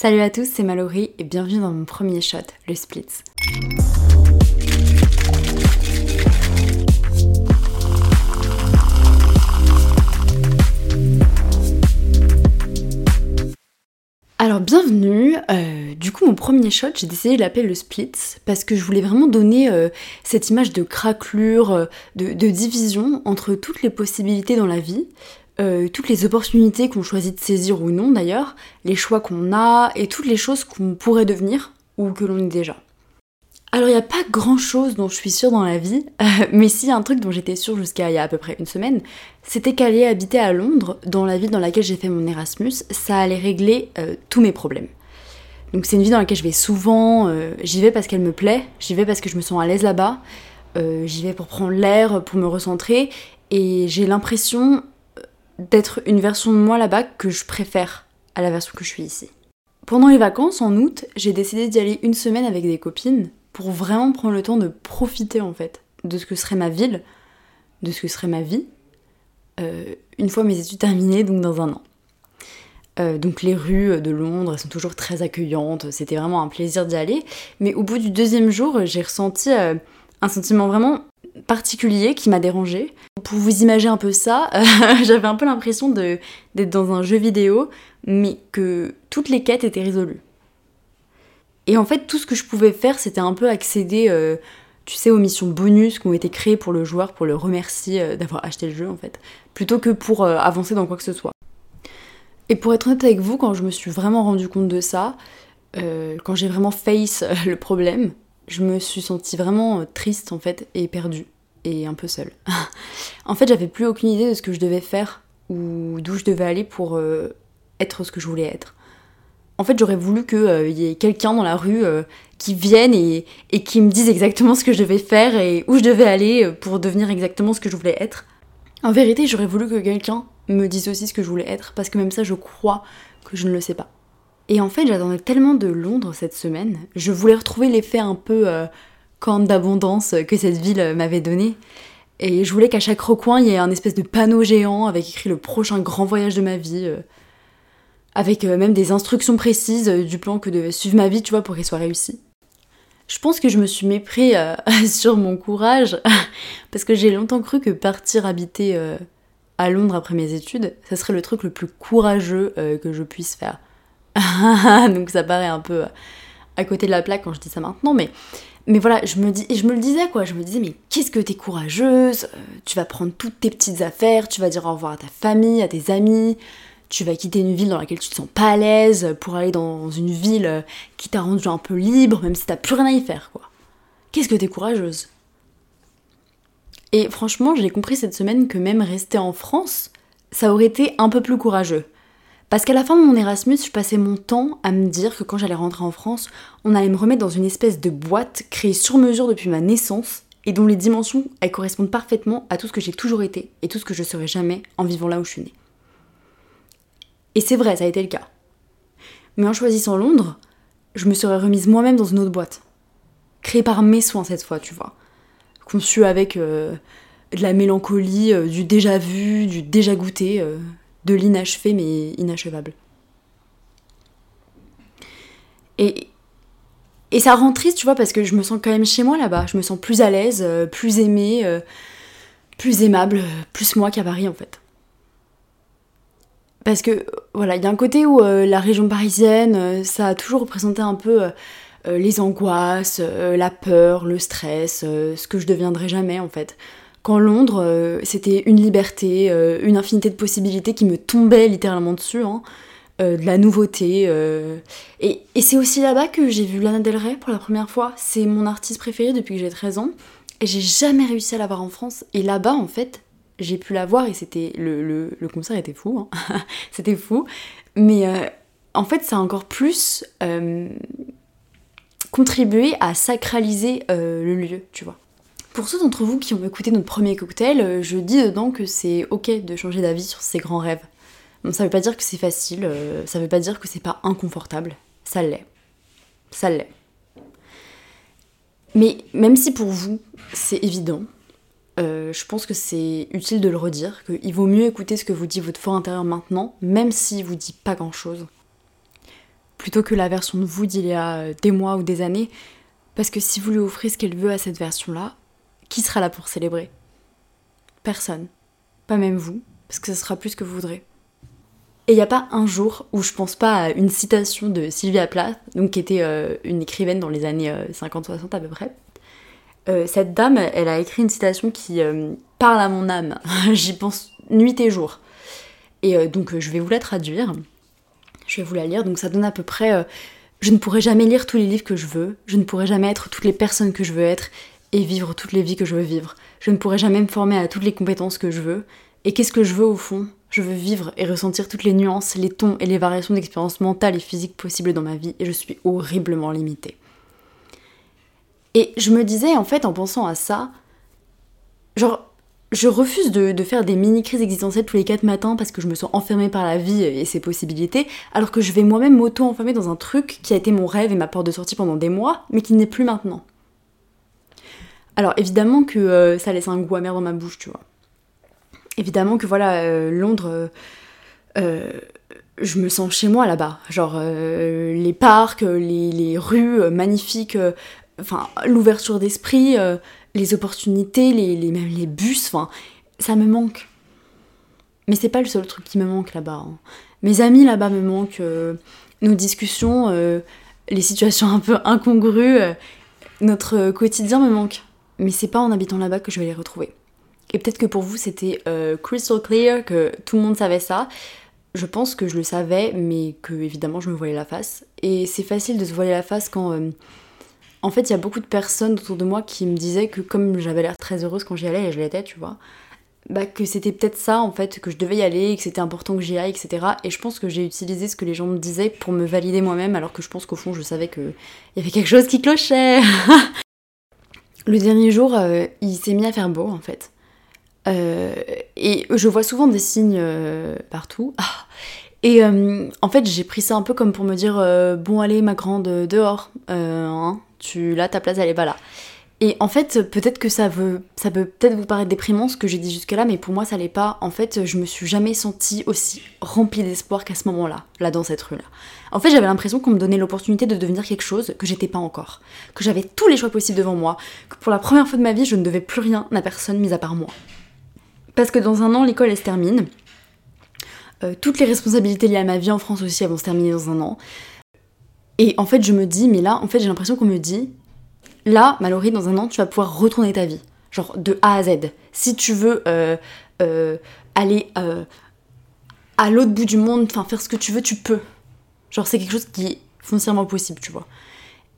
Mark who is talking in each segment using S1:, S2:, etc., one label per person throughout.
S1: Salut à tous, c'est Mallory et bienvenue dans mon premier shot, le Splits. Alors bienvenue, euh, du coup mon premier shot j'ai décidé de l'appeler le Splits parce que je voulais vraiment donner euh, cette image de craquelure, euh, de, division entre toutes les possibilités dans la vie, toutes les opportunités qu'on choisit de saisir ou non d'ailleurs, les choix qu'on a et toutes les choses qu'on pourrait devenir ou que l'on est déjà. Alors il n'y a pas grand chose dont je suis sûre dans la vie, mais si un truc dont j'étais sûre jusqu'à il y a à peu près une semaine, c'était qu'aller habiter à Londres, dans la ville dans laquelle j'ai fait mon Erasmus, ça allait régler euh, tous mes problèmes. Donc c'est une ville dans laquelle je vais souvent, euh, j'y vais parce qu'elle me plaît, j'y vais parce que je me sens à l'aise là-bas, euh, j'y vais pour prendre l'air, pour me recentrer, et j'ai l'impression d'être une version de moi là-bas que je préfère à la version que je suis ici. Pendant les vacances, en août, j'ai décidé d'y aller une semaine avec des copines, pour vraiment prendre le temps de profiter en fait de ce que serait ma ville, de ce que serait ma vie, euh, une fois mes études terminées, donc dans un an. Euh, donc les rues de Londres sont toujours très accueillantes, c'était vraiment un plaisir d'y aller, mais au bout du deuxième jour, j'ai ressenti euh, un sentiment vraiment particulier qui m'a dérangé. Pour vous imaginer un peu ça, j'avais un peu l'impression d'être dans un jeu vidéo, mais que toutes les quêtes étaient résolues. Et en fait, tout ce que je pouvais faire, c'était un peu accéder, euh, tu sais, aux missions bonus qui ont été créées pour le joueur, pour le remercier euh, d'avoir acheté le jeu, en fait, plutôt que pour euh, avancer dans quoi que ce soit. Et pour être honnête avec vous, quand je me suis vraiment rendu compte de ça, quand j'ai vraiment face le problème, je me suis sentie vraiment triste, en fait, et perdue, et un peu seule. en fait, j'avais plus aucune idée de ce que je devais faire, ou d'où je devais aller pour être ce que je voulais être. En fait, j'aurais voulu qu'il euh, y ait quelqu'un dans la rue euh, qui vienne et, qui me dise exactement ce que je devais faire et où je devais aller euh, pour devenir exactement ce que je voulais être. En vérité, j'aurais voulu que quelqu'un me dise aussi ce que je voulais être, parce que même ça, je crois que je ne le sais pas. Et en fait, j'attendais tellement de Londres cette semaine, je voulais retrouver l'effet un peu camp d'abondance que cette ville m'avait donné. Et je voulais qu'à chaque recoin, il y ait un espèce de panneau géant avec écrit le prochain grand voyage de ma vie avec euh, même des instructions précises euh, du plan que devait suivre ma vie, tu vois, pour qu'il soit réussi. Je pense que je me suis mépris euh, sur mon courage, parce que j'ai longtemps cru que partir habiter à Londres après mes études, ça serait le truc le plus courageux que je puisse faire. Donc ça paraît un peu à côté de la plaque quand je dis ça maintenant, mais, mais voilà, je me, dis, je me le disais quoi, je me disais mais qu'est-ce que t'es courageuse, tu vas prendre toutes tes petites affaires, tu vas dire au revoir à ta famille, à tes amis, tu vas quitter une ville dans laquelle tu te sens pas à l'aise pour aller dans une ville qui t'a rendu un peu libre, même si t'as plus rien à y faire, quoi. Qu'est-ce que t'es courageuse? Et franchement, j'ai compris cette semaine que même rester en France, ça aurait été un peu plus courageux. Parce qu'à la fin de mon Erasmus, je passais mon temps à me dire que quand j'allais rentrer en France, on allait me remettre dans une espèce de boîte créée sur mesure depuis ma naissance et dont les dimensions, elles correspondent parfaitement à tout ce que j'ai toujours été et tout ce que je serai jamais en vivant là où je suis née. Et c'est vrai, ça a été le cas. Mais en choisissant Londres, je me serais remise moi-même dans une autre boîte. Créée par mes soins cette fois, tu vois. Conçue avec euh, de la mélancolie, euh, du déjà vu, du déjà goûté, euh, de l'inachevé mais inachevable. Et, et ça rend triste, tu vois, parce que je me sens quand même chez moi là-bas. Je me sens plus à l'aise, plus aimée, plus aimable, plus moi qu'à Paris en fait. Parce que voilà, il y a un côté où euh, la région parisienne, euh, ça a toujours représenté un peu euh, les angoisses, la peur, le stress, ce que je deviendrai jamais en fait. Quand Londres, c'était une liberté, une infinité de possibilités qui me tombaient littéralement dessus, hein, de la nouveauté. Et, et c'est aussi là-bas que j'ai vu Lana Del Rey pour la première fois. C'est mon artiste préféré depuis que j'ai 13 ans. Et j'ai jamais réussi à la voir en France. Et là-bas, en fait, j'ai pu la voir et c'était le, le, concert était fou, hein. c'était fou. Mais euh, en fait, ça a encore plus euh, contribué à sacraliser euh, le lieu, tu vois. Pour ceux d'entre vous qui ont écouté notre premier cocktail, je dis dedans que c'est ok de changer d'avis sur ses grands rêves. Bon, ça veut pas dire que c'est facile, ça veut pas dire que c'est pas inconfortable, ça l'est. Ça l'est. Mais même si pour vous c'est évident, euh, je pense que c'est utile de le redire, qu'il vaut mieux écouter ce que vous dit votre fort intérieur maintenant, même s'il vous dit pas grand chose, plutôt que la version de vous d'il y a des mois ou des années. Parce que si vous lui offrez ce qu'elle veut à cette version-là, qui sera là pour célébrer? Personne. Pas même vous, parce que ce sera plus que vous voudrez. Et il n'y a pas un jour où je pense pas à une citation de Sylvia Plath, qui était euh, une écrivaine dans les années 50-60 euh, à peu près. Euh, cette dame, elle a écrit une citation qui parle à mon âme. J'y pense nuit et jour. Et donc je vais vous la traduire. Je vais vous la lire. Donc ça donne à peu près je ne pourrai jamais lire tous les livres que je veux, je ne pourrai jamais être toutes les personnes que je veux être et vivre toutes les vies que je veux vivre. Je ne pourrai jamais me former à toutes les compétences que je veux. Et qu'est-ce que je veux au fond? Je veux vivre et ressentir toutes les nuances, les tons et les variations d'expérience mentale et physique possibles dans ma vie et je suis horriblement limitée. Et je me disais en fait en pensant à ça, genre je refuse de, faire des mini-crises existentielles tous les quatre matins parce que je me sens enfermée par la vie et ses possibilités, alors que je vais moi-même m'auto-enfermer dans un truc qui a été mon rêve et ma porte de sortie pendant des mois, mais qui n'est plus maintenant. Alors évidemment que euh, ça laisse un goût amer dans ma bouche, tu vois. Évidemment que voilà, euh, Londres, euh, je me sens chez moi là-bas. Genre les parcs, les, les rues magnifiques, enfin l'ouverture d'esprit, les opportunités, les, les, même les bus, enfin, ça me manque. Mais c'est pas le seul truc qui me manque là-bas. Hein. Mes amis là-bas me manquent, nos discussions, les situations un peu incongrues, notre quotidien me manque. Mais c'est pas en habitant là-bas que je vais les retrouver. Et peut-être que pour vous c'était crystal clear, que tout le monde savait ça. Je pense que je le savais, mais que évidemment je me voilais la face. Et c'est facile de se voiler la face quand en fait, il y a beaucoup de personnes autour de moi qui me disaient que comme j'avais l'air très heureuse quand j'y allais, et je l'étais, tu vois, bah que c'était peut-être ça en fait, que je devais y aller, que c'était important que j'y aille, etc. Et je pense que j'ai utilisé ce que les gens me disaient pour me valider moi-même, alors que je pense qu'au fond, je savais qu'il y avait quelque chose qui clochait. Le dernier jour, euh, il s'est mis à faire beau en fait. Euh, et je vois souvent des signes euh, partout. Ah. Et en fait, j'ai pris ça un peu comme pour me dire bon allez ma grande dehors, hein, tu là ta place elle est pas là. Et en fait, peut-être que ça peut peut-être vous paraître déprimant ce que j'ai dit jusque-là, mais pour moi ça l'est pas. En fait, je me suis jamais sentie aussi remplie d'espoir qu'à ce moment-là, là dans cette rue-là. En fait, j'avais l'impression qu'on me donnait l'opportunité de devenir quelque chose que j'étais pas encore, que j'avais tous les choix possibles devant moi, que pour la première fois de ma vie, je ne devais plus rien à personne mis à part moi. Parce que dans un an, l'école elle se termine. Euh, toutes les responsabilités liées à ma vie en France aussi elles vont se terminer dans un an. Et en fait, je me dis, mais là, en fait, j'ai l'impression qu'on me dit, là, Mallory, dans un an, tu vas pouvoir retourner ta vie. Genre de A à Z. Si tu veux euh, euh, aller euh, à l'autre bout du monde, enfin faire ce que tu veux, tu peux. Genre c'est quelque chose qui est foncièrement possible, tu vois.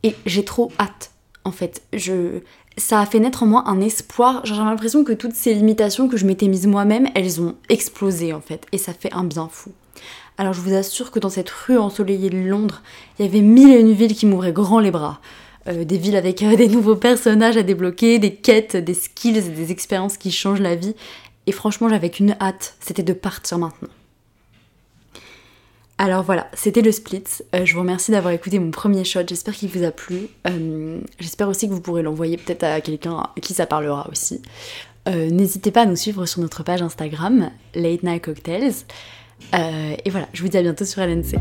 S1: Et j'ai trop hâte, en fait. Je... Ça a fait naître en moi un espoir. J'ai l'impression que toutes ces limitations que je m'étais mise moi-même, elles ont explosé, en fait. Et ça fait un bien fou. Alors je vous assure que dans cette rue ensoleillée de Londres, il y avait mille et une villes qui m'ouvraient grand les bras. Euh, des villes avec euh, des nouveaux personnages à débloquer, des quêtes, des skills et des expériences qui changent la vie. Et franchement, j'avais qu'une hâte, c'était de partir maintenant. Alors voilà, c'était le split. Euh, je vous remercie d'avoir écouté mon premier shot. J'espère qu'il vous a plu. J'espère aussi que vous pourrez l'envoyer peut-être à quelqu'un à qui ça parlera aussi. N'hésitez pas à nous suivre sur notre page Instagram, Late Night Cocktails. Et voilà, je vous dis à bientôt sur LNC.